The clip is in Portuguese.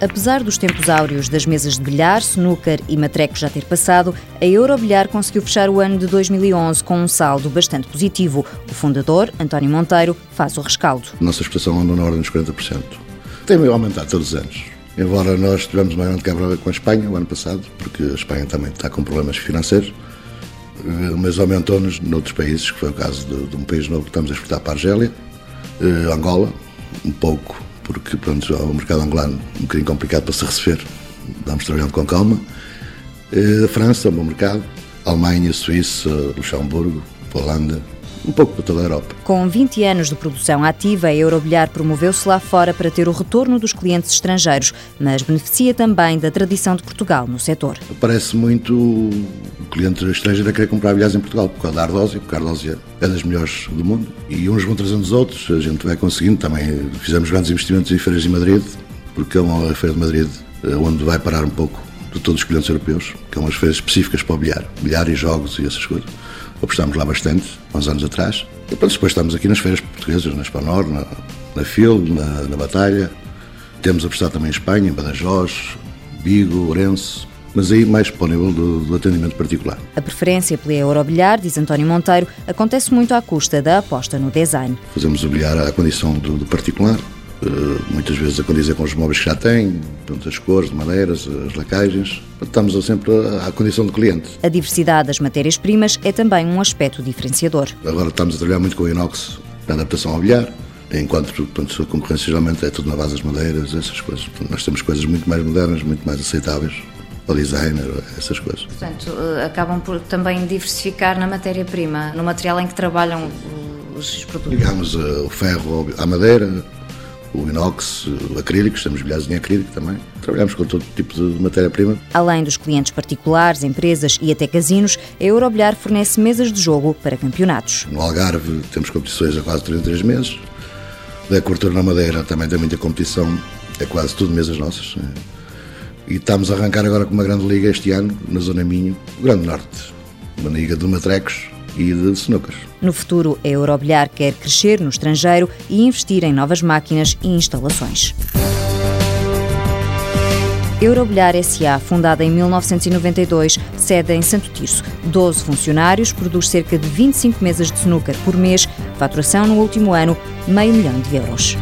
Apesar dos tempos áureos das mesas de bilhar, snooker e matreco já ter passado, a Eurobilhar conseguiu fechar o ano de 2011 com um saldo bastante positivo. O fundador, António Monteiro, faz o rescaldo. Nossa exportação anda na ordem dos 40%. Tem aumentado todos os anos. Embora nós tivemos uma grande quebra com a Espanha o ano passado, porque a Espanha também está com problemas financeiros, mas aumentou-nos noutros países, que foi o caso de, de um país novo que estamos a exportar para a Argélia, eh, Angola, um pouco porque pronto, o mercado angolano um bocadinho complicado para se receber, vamos trabalhando com calma. A eh, França, um bom mercado, Alemanha, Suíça, Luxemburgo, Holanda, um pouco para toda a Europa. Com 20 anos de produção ativa, a Eurobilhar promoveu-se lá fora para ter o retorno dos clientes estrangeiros, mas beneficia também da tradição de Portugal no setor. Parece muito cliente estrangeiro a querer comprar bilhares em Portugal por causa da Ardósia, porque a Ardósia é das melhores do mundo e uns vão trazendo os outros, a gente vai conseguindo. Também fizemos grandes investimentos em feiras em Madrid, porque é uma feira de Madrid eh, onde vai parar um pouco de todos os clientes europeus, que é umas feiras específicas para o bilhar, bilhar e jogos e essas coisas apostámos lá bastante, uns anos atrás. E depois estamos aqui nas feiras portuguesas, na Espanor, na, na FIL, na, na Batalha. Temos apostado também em Espanha, em Badajoz, Vigo, Orense, mas aí mais para o nível do, do, atendimento particular. A preferência pela Eurobilhar, diz António Monteiro, acontece muito à custa da aposta no design. Fazemos o bilhar à condição do, do particular, Uh, muitas vezes a condizer com os móveis que já têm, portanto, as cores, madeiras, as lacagens. Estamos sempre à condição do cliente. A diversidade das matérias-primas é também um aspecto diferenciador. Agora estamos a trabalhar muito com o inox na adaptação ao bilhar, enquanto portanto, a concorrência geralmente é tudo na base das madeiras, essas coisas. Portanto, nós temos coisas muito mais modernas, muito mais aceitáveis ao designer, essas coisas. Portanto, eh, acabam por também diversificar na matéria-prima, no material em que trabalham os produtos. Ligamos uh, o ferro à madeira, o inox, o acrílico, estamos bilhados em acrílico também. Trabalhamos com todo tipo de matéria-prima. Além dos clientes particulares, empresas e até casinos, a Eurobilhar fornece mesas de jogo para campeonatos. No Algarve temos competições há quase 33 meses. Da Cortura na Madeira também tem muita competição, é quase tudo mesas nossas. E estamos a arrancar agora com uma grande liga este ano, na Zona Minho, o Grande Norte. Uma liga de matrecos e de snookers. No futuro, a Eurobilhar quer crescer no estrangeiro e investir em novas máquinas e instalações. Eurobilhar SA, fundada em 1992, sede em Santo Tirso. 12 funcionários, produz cerca de 25 mesas de snooker por mês, faturação no último ano, meio milhão de euros.